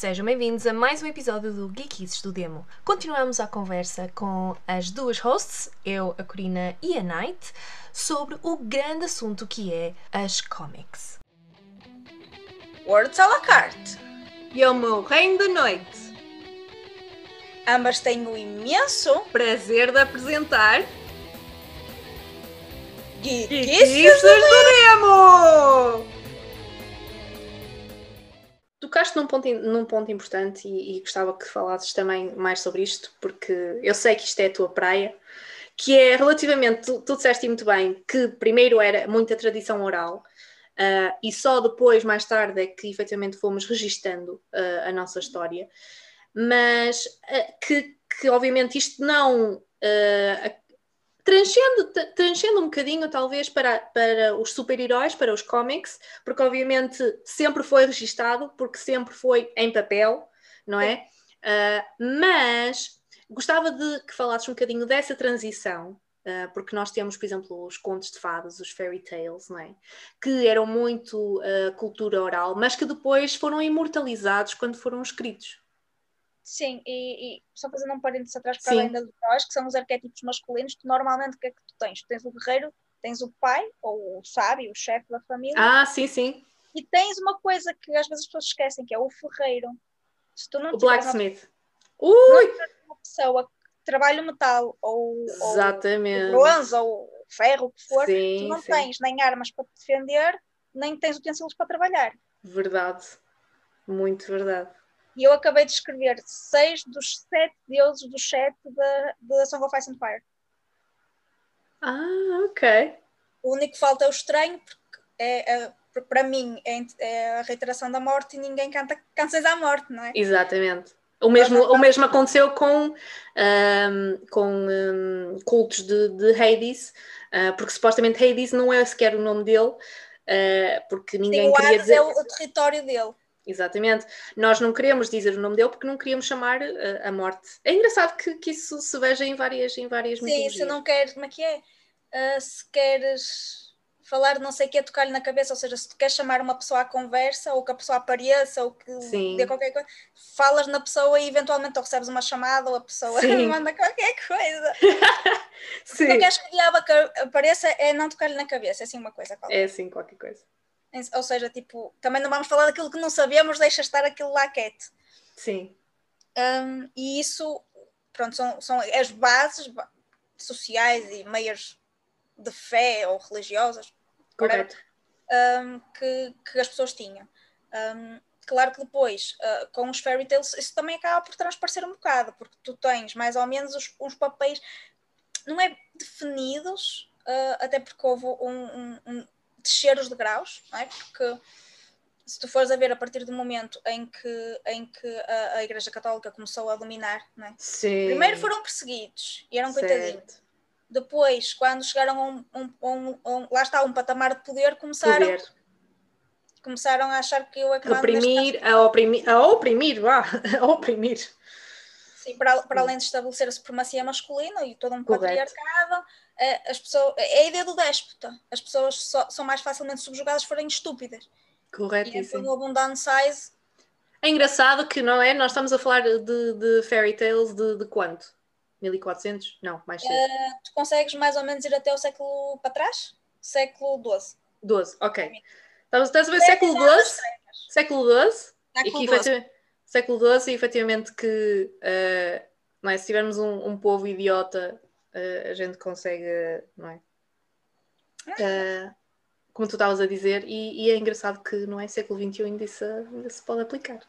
Sejam bem-vindos a mais um episódio do Geekies do Demo. Continuamos a conversa com as duas hosts, eu, a Corina e a Night, sobre o grande assunto que é as comics. Words à la carte. E ao meu reino da noite. Ambas têm o imenso Prazer de apresentar Geekies do Demo! Tocaste num ponto, num ponto importante e, e gostava que falasses também mais sobre isto, porque eu sei que isto é a tua praia, que é relativamente, tu, tu disseste muito bem, que primeiro era muita tradição oral, Uh, e só depois, mais tarde, é que efetivamente fomos registando uh, a nossa história. Mas uh, que, que, obviamente, isto não. Transcende, transcende um bocadinho, talvez, para, para os super-heróis, para os cómics, porque, obviamente, sempre foi registado, porque sempre foi em papel, não é? mas gostava de que falasses um bocadinho dessa transição Uh, porque nós temos, por exemplo, os contos de fadas, os fairy tales, não é? que eram muito uh, cultura oral, mas que depois foram imortalizados quando foram escritos. Sim, e, e só fazendo um parênteses atrás para Sim. além dos heróis, que são os arquétipos masculinos, tu normalmente o que é que tu tens? Tu tens o guerreiro, tens o pai, ou o sábio, o chefe da família. Ah, sim, sim. E tens uma coisa que às vezes as pessoas esquecem, que é o ferreiro. Se tu não o blacksmith. Uma... Ui! Uma pessoa trabalho metal ou, Exatamente. ou bronze ou ferro, o que for, sim, tu não sim. tens nem armas para te defender, nem tens utensílios para trabalhar. Verdade, muito verdade. E eu acabei de escrever seis dos sete deuses do sete da, da Song of Ice and Fire. Ah, ok. O único que falta é o estranho, porque é, é para mim é, é, a reiteração da morte e ninguém canta canções à morte, não é? Exatamente. O mesmo, o mesmo aconteceu com, um, com um, cultos de, de Hades, uh, porque supostamente Hades não é sequer o nome dele, uh, porque ninguém Sim, queria dizer... é o, o, território dele. Exatamente. Nós não queremos dizer o nome dele porque não queríamos chamar uh, a morte. É engraçado que, que isso se veja em várias, em várias Sim, mitologias. se não queres, como é que é? se queres falar não sei o que é tocar-lhe na cabeça, ou seja, se tu queres chamar uma pessoa à conversa, ou que a pessoa apareça, ou que Sim. dê qualquer coisa, falas na pessoa e eventualmente ou recebes uma chamada ou a pessoa manda qualquer coisa. se tu queres que o diabo apareça, é não tocar-lhe na cabeça, é assim uma coisa. Qualquer. É assim qualquer coisa. Ou seja, tipo, também não vamos falar daquilo que não sabemos, deixa estar aquilo lá quieto. Sim. Um, e isso, pronto, são, são as bases sociais e meias de fé ou religiosas Correto. Um, que, que as pessoas tinham. Um, claro que depois, uh, com os fairy tales, isso também acaba por transparecer um bocado, porque tu tens mais ou menos os, os papéis, não é definidos, uh, até porque houve um, um, um descer os degraus, não é? Porque se tu fores a ver a partir do momento em que, em que a, a Igreja Católica começou a dominar, é? Primeiro foram perseguidos e eram coitadinhos. Depois, quando chegaram a um, um, um, um, lá está, um patamar de poder, começaram, poder. começaram a achar que eu é que oprimir, a oprimir, a oprimir, vá, a oprimir. Sim, para, para além de estabelecer a supremacia masculina e todo um Correto. patriarcado, as pessoas, é a ideia do déspota. As pessoas só, são mais facilmente subjugadas se forem estúpidas. Correto. E houve um downsize. É engraçado que, não é? Nós estamos a falar de, de fairy tales de, de quanto? 1400? Não, mais cedo. Uh, tu consegues mais ou menos ir até o século para trás? Século XII. 12, ok. Estás a ver século XII? Século XII? Que efetivamente, século XII e efetivamente que uh, não é? se tivermos um, um povo idiota, uh, a gente consegue, não é? Uh, como tu estavas a dizer, e, e, é engraçado que não é século XXI ainda, isso, ainda se pode aplicar.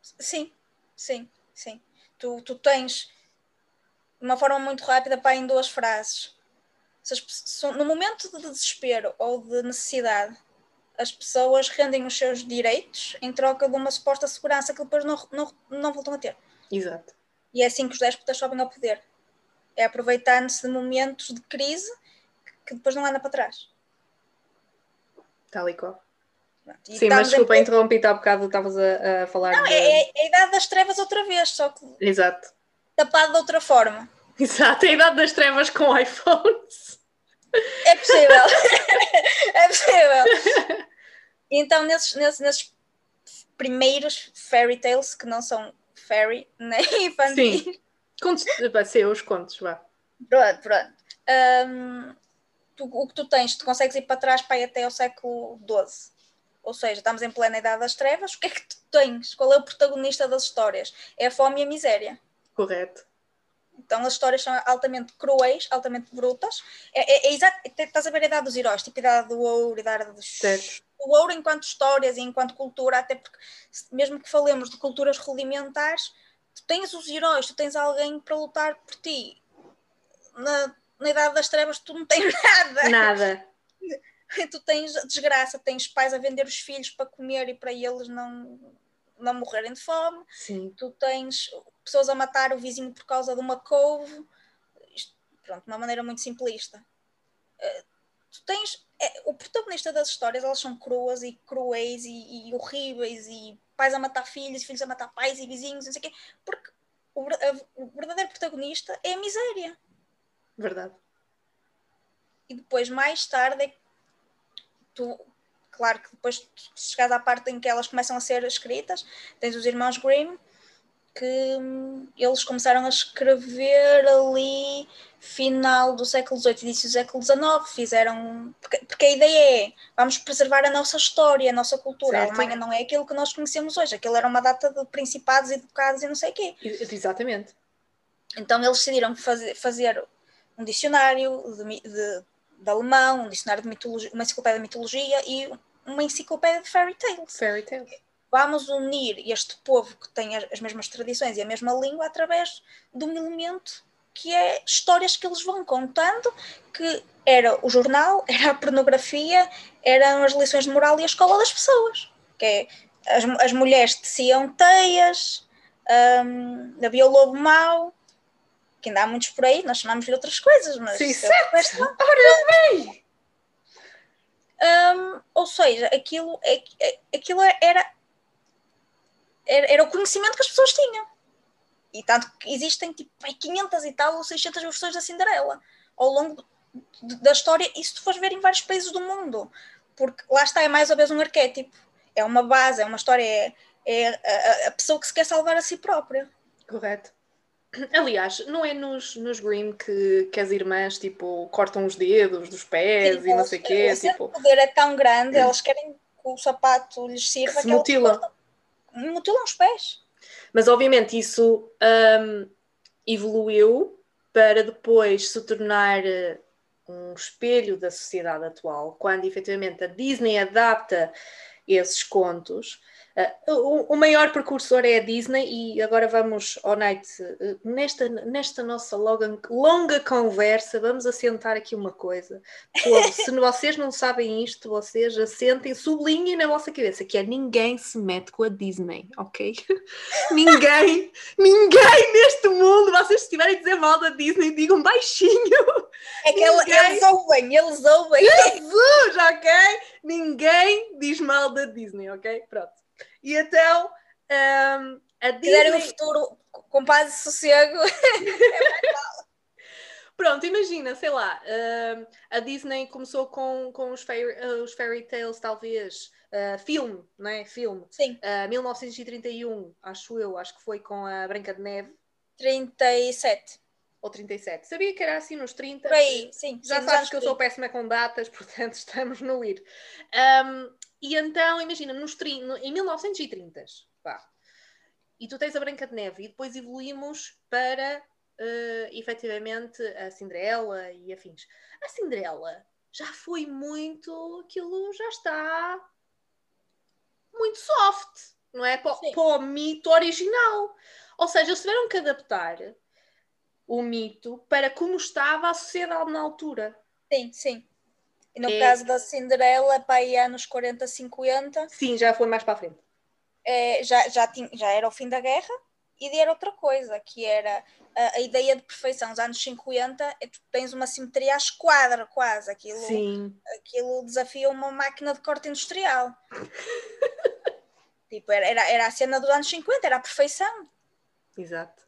Sim, sim, sim. Tu, tu tens uma forma muito rápida para em duas frases. no momento de desespero ou de necessidade, as pessoas rendem os seus direitos em troca de uma suposta segurança que depois não, não, não voltam a ter. Exato. E é assim que os déspotas sobem ao poder. É aproveitando-se de momentos de crise que depois não anda para trás. Tal e qual. E Sim, mas desculpa, em... interrompi-te há bocado, estavas a, a, falar. Não, de... é, é, a idade das trevas outra vez, só que. Exato tapado de outra forma. Exato, a idade das trevas com iPhones. É possível. é possível. Então, nesses, nesses, nesses primeiros fairy tales que não são fairy nem infantis. Contos, vai ser os contos, vá. Pronto, pronto. Um, tu, o que tu tens, tu consegues ir para trás para ir até ao século XII. Ou seja, estamos em plena Idade das Trevas. O que é que tu tens? Qual é o protagonista das histórias? É a fome e a miséria. Correto. Então as histórias são altamente cruéis, altamente brutas. É, é, é exato, estás a ver a idade dos heróis, tipo a idade do ouro, a idade dos. Certo. O ouro enquanto histórias e enquanto cultura, até porque, mesmo que falemos de culturas rudimentares, tu tens os heróis, tu tens alguém para lutar por ti. Na, na idade das trevas, tu não tens nada. Nada. tu tens desgraça, tens pais a vender os filhos para comer e para eles não, não morrerem de fome. Sim. Tu tens pessoas a matar o vizinho por causa de uma couve. Isto, pronto, de uma maneira muito simplista. Uh, tu tens. É, o protagonista das histórias, elas são cruas e cruéis e, e, horríveis e pais a matar filhos, filhos a matar pais e vizinhos, não sei o quê, porque o, o verdadeiro protagonista é a miséria. Verdade. E depois, mais tarde, é tu, claro que depois chegas à parte em que elas começam a ser escritas, tens os irmãos Grimm, que hum, eles começaram a escrever ali final do século XVIII, início do século XIX, fizeram porque, porque, a ideia é vamos preservar a nossa história, a nossa cultura. Certo. A Alemanha não é aquilo que nós conhecemos hoje, aquilo era uma data de principados e ducados e não sei o quê. Exatamente. Então eles decidiram fazer, fazer um dicionário de, de de alemão, um dicionário de mitologia, uma enciclopédia de mitologia e uma enciclopédia de fairy tales. Fairy tales. Vamos unir este povo que tem as mesmas tradições e a mesma língua através de um elemento que é histórias que eles vão contando, que era o jornal, era a pornografia, eram as lições de moral e a escola das pessoas. Que é, as, as mulheres teciam teias, um, havia o lobo mau, que ainda há muitos por aí, nós chamamos de outras coisas, mas. Sim, certo. Ora bem! Um, ou seja, aquilo, é, é, aquilo era, era, era o conhecimento que as pessoas tinham. E tanto que existem tipo 500 e tal ou 600 versões da Cinderela ao longo da história, se tu fores ver em vários países do mundo, porque lá está, é mais ou menos um arquétipo, é uma base, é uma história, é, é a, a pessoa que se quer salvar a si própria. Correto. Aliás, não é nos, nos Grimm que, que as irmãs tipo, cortam os dedos dos pés Sim, e não sei o quê. O tipo... poder é tão grande, elas querem que o sapato lhes sirva que se mutilam. mutilam os pés. Mas obviamente isso um, evoluiu para depois se tornar eh, um espelho da sociedade atual, quando efetivamente a Disney adapta esses contos Uh, o, o, maior precursor é a Disney e agora vamos, ao Night, uh, nesta, nesta nossa longa, longa conversa, vamos assentar aqui uma coisa. se vocês não sabem isto, vocês assentem, sublinhem na vossa cabeça, que é ninguém se mete com a Disney, ok? ninguém, ninguém neste mundo, vocês estiverem a dizer mal da Disney, digam baixinho. É que ninguém... eles ouvem, eles ouvem. Jesus, ok? Ninguém diz mal da Disney, ok? Pronto. E então um, a Disney. Quiserem um futuro com paz e sossego. Pronto, imagina, sei lá, uh, a Disney começou com, com os, fairy, uh, os fairy tales, talvez, uh, filme, não é? Filme. Sim. 1931, acho eu, acho que foi com a Branca de Neve. 37. Ou 37. Sabia que era assim nos 30. Por aí, sim. Já sim, sabes que eu sou péssima com datas, portanto estamos no ir. Um, e então, imagina, nos, em 1930, pá, e tu tens a Branca de Neve, e depois evoluímos para, uh, efetivamente, a Cinderela e afins. A Cinderela já foi muito, aquilo já está muito soft, não é? Para, para o mito original. Ou seja, eles tiveram que adaptar o mito para como estava a sociedade na altura. Sim, sim. E no é... caso da Cinderela, para aí anos 40, 50. Sim, já foi mais para a frente. É, já, já, tinha, já era o fim da guerra e era outra coisa, que era a, a ideia de perfeição. Nos anos 50, é, tu tens uma simetria à esquadra, quase. Aquilo, Sim. aquilo desafia uma máquina de corte industrial. tipo, era, era, era a cena dos anos 50, era a perfeição. Exato.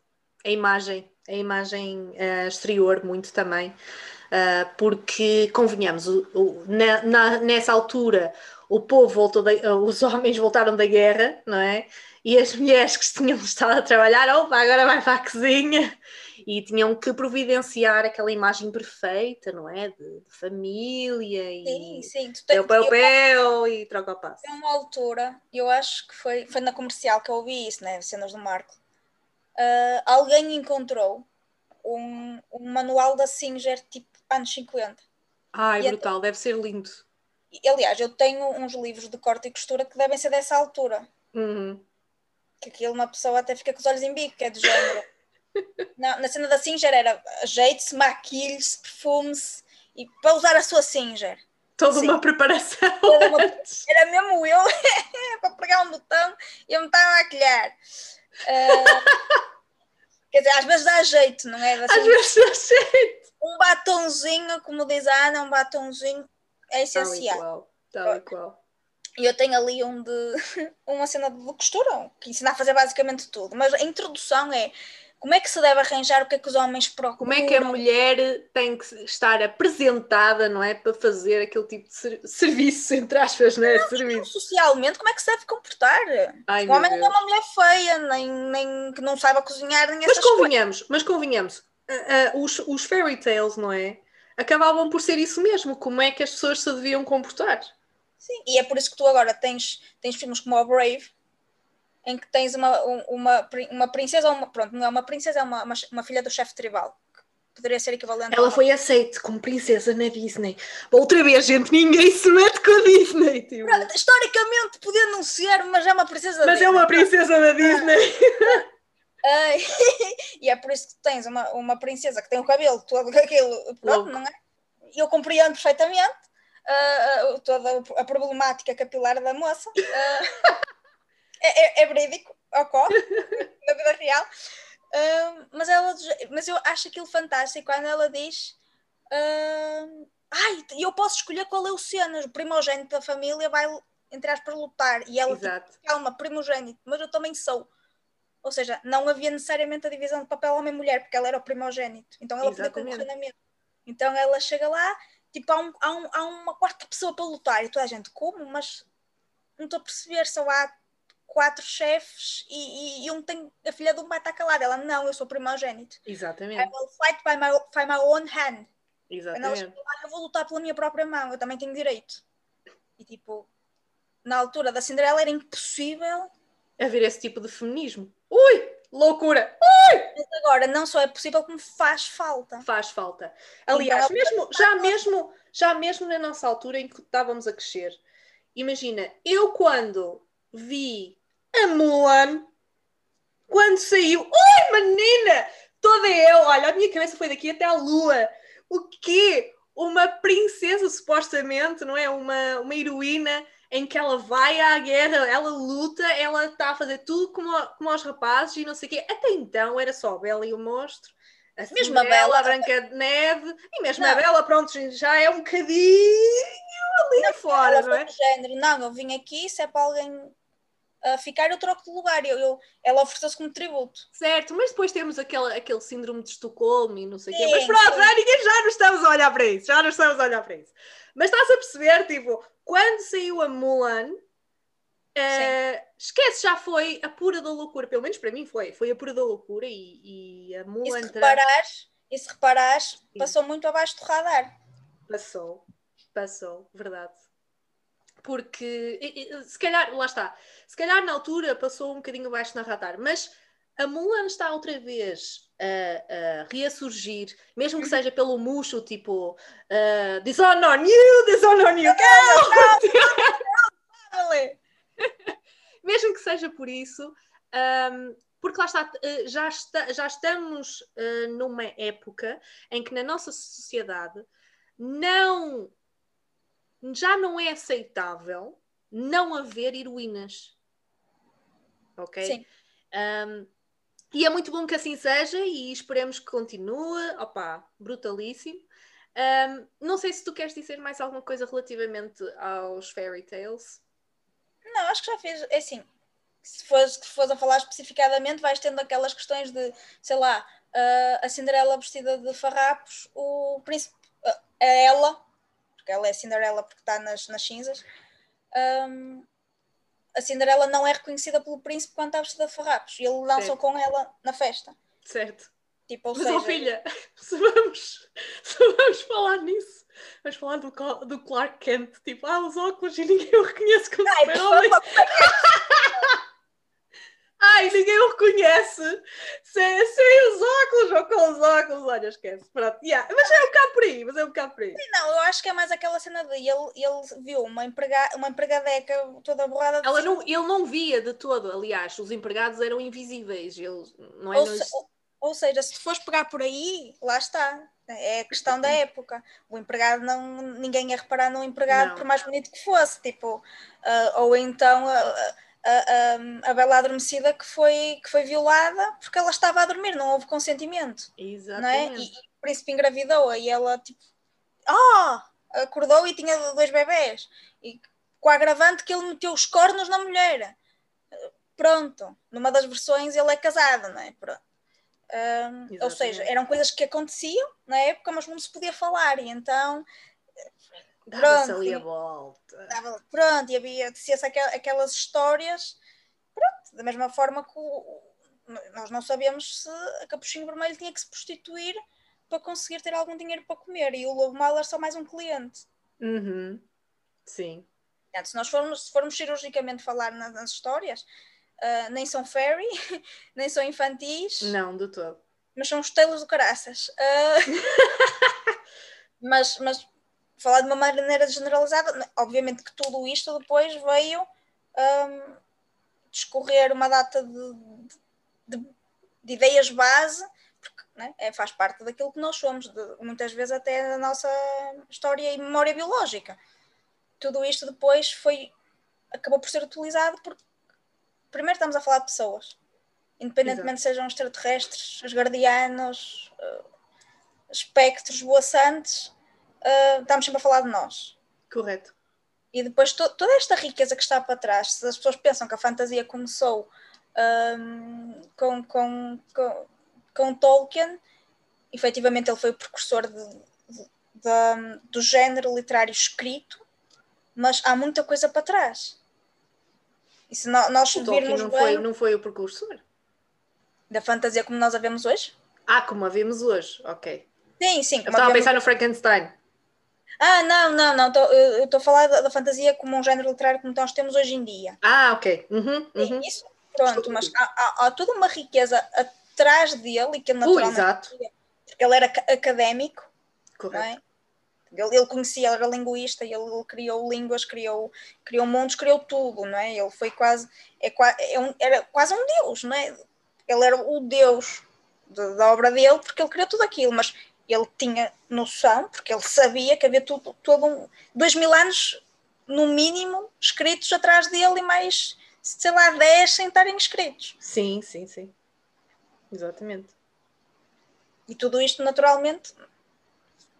A imagem, a imagem uh, exterior, muito também. Uh, porque, convenhamos, o, o, na, na, nessa altura o povo voltou, da, os homens voltaram da guerra, não é? E as mulheres que tinham estado a trabalhar, opa, agora vai para a cozinha e tinham que providenciar aquela imagem perfeita, não é? De, de família e Sim, sim. Tu o eu- papel e troca o passo. Uma altura, eu acho que foi, foi na comercial que eu ouvi isso, né? Cenas do Marco. Ah, alguém encontrou um, um manual da Singer tipo anos 50. Ai, E brutal, deve ser lindo. Aliás, eu tenho uns livros de corte e costura que devem ser dessa altura. Uhum. Que aquilo uma pessoa até fica com os olhos em bico, que é do género. na, na cena da Singer era ajeite-se, maquilhe-se, perfume-se e para usar a sua Singer. Toda Sim. uma preparação. Toda uma-. Era mesmo eu para pregar um botão e eu me estava a maquilhar. Ah, quer dizer, às vezes dá jeito, não é? Assim, Às vezes eu sei. Um batonzinho, como diz a Ana, um batonzinho é Tal e essencial. qual. Tal e qual. E eu tenho ali um de uma cena de costura, que ensina a fazer basicamente tudo. Mas a introdução é como é que se deve arranjar, o que é que os homens procuram. Como é que a mulher tem que estar apresentada, não é? Para fazer aquele tipo de ser- serviço, entre aspas, não é? Serviço. Socialmente, como é que se deve comportar? Ai, o homem não é Deus. uma mulher feia, nem, nem que não saiba cozinhar, nem Mas essas coisas. convenhamos, mas convenhamos, ah, ah, os, os fairy tales, não é? Acabavam por ser isso mesmo. Como é que as pessoas se deviam comportar? Sim, e é por isso que tu agora tens, tens filmes como o Brave, em que tens uma, um- uma, uma princesa, ou uma, pronto, não é uma princesa, é uma, uma, uma filha do chefe tribal. que Poderia ser equivalente a Ela uma- foi aceita como princesa na Disney. Outra vez, gente, ninguém se mete com a Disney. Tipo. Historicamente podia não ser, mas é uma princesa Mas é uma princesa da Disney. É por isso que tens uma, uma princesa que tem o cabelo todo aquilo, pronto, não é? Eu compreendo perfeitamente ah, toda a problemática capilar da moça. Ah, é, é, é verídico, ocorre na vida real. Mas, ela, mas eu acho aquilo fantástico quando ela diz. Ai, eu posso escolher qual é o cenas, o primogênito da família vai, entre aspas, lutar. E ela, tipo, Exato. calma, primogênito, mas eu também sou. Ou seja, não havia necessariamente a divisão de papel homem-mulher, porque ela era o primogênito. Então ela podia Exatamente. concorrer na mesma. Então ela chega lá, tipo, há, um- há um- há uma quarta pessoa para lutar. E toda a gente, como? Mas não estou a perceber, só há quatro chefes e, e, e um tem, a filha de um vai estar calada. Ela, não, eu sou primogênito. I Exatamente. will fight by my, by my own hand. Ela Exatamente. eu vou lutar pela minha própria mão, eu também tenho direito. E tipo, na altura da Cinderela era impossível Haver esse tipo de feminismo. Ui! Loucura! Mas agora não só é possível, como faz falta. Faz falta. Aliás, Então, mesmo, já, mesmo, já mesmo na nossa altura em que estávamos a crescer, imagina, eu quando vi a Mulan, quando saiu, oi menina, toda eu, olha, a minha cabeça foi daqui até à lua. O quê? Uma princesa, supostamente, não é? Uma, uma heroína em que ela vai à guerra, ela luta, ela está a fazer tudo como, como aos rapazes e não sei o quê. Até então era só a Bela e o Monstro. A Mesmo a Bela- a Branca de Neve, e mesmo Não. a Bela, pronto, já é um bocadinho ali fora, ela não é? género, não, eu vim aqui, se é para alguém ah, ficar, eu troco de lugar. Eu, eu- ela ofereceu-se como tributo. Certo, mas depois temos aquele, aquele síndrome de Estocolmo e não sei o quê. Mas pronto, já, ninguém, já não estamos a olhar para isso, já não estamos a olhar para isso. Mas estás a perceber, tipo, quando saiu a Mulan, eh, esquece, já foi a pura da loucura, pelo menos para mim foi, foi a pura da loucura e, e a E Mulan se tra- reparares, e se reparares passou muito abaixo do radar. Passou, passou, verdade. Porque, e- e- se calhar, lá está, se calhar na altura passou um bocadinho abaixo na radar, mas a Mulan está outra vez a, a reassurgir, mesmo que seja pelo murcho, tipo, uh, Dishonor on you, Dishonor on you, Vale. mesmo que seja por isso, um, porque lá está, uh, já, está, já estamos uh, numa época em que na nossa sociedade não já não é aceitável não haver heroínas. Ok? Sim. Um, e é muito bom que assim seja e esperemos que continue. Opa, brutalíssimo. Um, não sei se tu queres dizer mais alguma coisa relativamente aos fairy tales. Não, acho que já fiz. É assim, se fores, se a falar especificadamente, vais tendo aquelas questões de, sei lá, ah, a Cinderela vestida de farrapos, o príncipe, ah, a ela, porque ela é Cinderela porque está nas, nas cinzas, hum, a Cinderela não é reconhecida pelo príncipe quando está vestida de farrapos. E ele dançou Certo. com ela na festa. Certo. Tipo, ou Mas, seja, ó filha, se vamos, se vamos falar nisso, vamos falar do, do Clark Kent, tipo, ah, os óculos e ninguém o reconhece como super-homem. Ai, ninguém o reconhece sem, sem os óculos com os. Olha, esquece. Pronto, yeah. Mas é um bocado por aí, mas é um bocado por aí. Não, eu acho que é mais aquela cena de ele, ele viu uma, emprega, uma empregadeca toda borrada de Ela não, ele não via de todo, aliás, os empregados eram invisíveis. Ele, não é, ou, se- ou- ou seja, se tu fores pegar por aí, lá está. É a questão da época. O empregado não. Ninguém ia reparar no empregado Não. por mais bonito que fosse. Tipo, ah, ou então a, a, a, a Bela Adormecida que foi, que foi violada porque ela estava a dormir, não houve consentimento. é? Exatamente. E, e o príncipe engravidou e ela tipo, ah, acordou e tinha dois bebés. E com a agravante que ele meteu os cornos na mulher. Pronto, numa das versões ele é casado, não é? Pronto. Ou seja, eram coisas que aconteciam na época, mas não se podia falar, e então Dava-se ali a volta. dava- pronto, e havia aquel- aquelas histórias, pronto, da mesma forma que o- nós não sabemos se a Capuchinho Vermelho tinha que se prostituir para conseguir ter algum dinheiro para comer, e o Lobo Mau era só mais um cliente. Uhum. Sim. Portanto, se nós formos, se formos cirurgicamente falar na- nas, histórias, ah, nem são fairy, nem são infantis, Não, de todo. mas são os telos do caraças. Ah, mas, mas falar de uma maneira generalizada, obviamente que tudo isto depois veio ahm, discorrer uma data de, de- de ideias base, porque né, é, faz parte daquilo que nós somos, de- muitas vezes até da nossa história e memória biológica. Tudo isto depois foi acabou por ser utilizado porque primeiro estamos a falar de pessoas, independentemente sejam extraterrestres, os guardianos, eh, espectros, boaçantes, eh, estamos sempre a falar de nós. Correto. E depois to- toda esta riqueza que está para trás, se as pessoas pensam que a fantasia começou ahm, com, com, com, com Tolkien, efetivamente ele foi o precursor de- de- da- do género literário escrito, mas há muita coisa para trás. E se no- nós O Tolkien não bem foi, não foi o precursor. da fantasia como nós a vemos hoje, Ah, como a vimos hoje. Ok. sim, sim. Eu estava a a vemos- pensar no Frankenstein. Ah, não, não, não. tô- eu estou a falar da, da fantasia como um género literário como nós temos hoje em dia. Ah, ok. Uhum, uhum. Isso, pronto, Estou mas há, há- há toda uma riqueza atrás dele e que ele Uh, naturalmente, exato. porque ele era ca- académico, não Correto. é? Ele, ele conhecia, ele era linguista, ele, ele criou línguas, criou, criou mundos, criou tudo, não é? Ele foi quase, é, é um- era quase um deus, não é? Ele era o deus de- da obra dele porque ele criou tudo aquilo, mas ele tinha noção, porque ele sabia que havia tudo, todo um, dois mil anos, no mínimo, escritos atrás dele e mais, sei lá, dez sem estarem escritos. Sim, sim, sim. Exatamente. E tudo isto, naturalmente,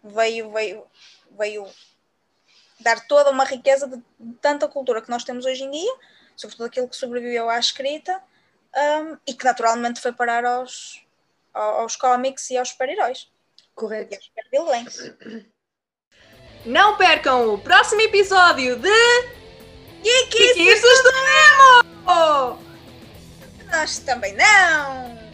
veio, veio, veio dar toda uma riqueza de, tanta cultura que nós temos hoje em dia, sobretudo aquilo que sobreviveu à escrita, hum, e que naturalmente foi parar aos, ao- aos cómics e aos super-heróis. Correto. E aos. Não percam o próximo episódio de E que Kikiços do Nemo! nós também não!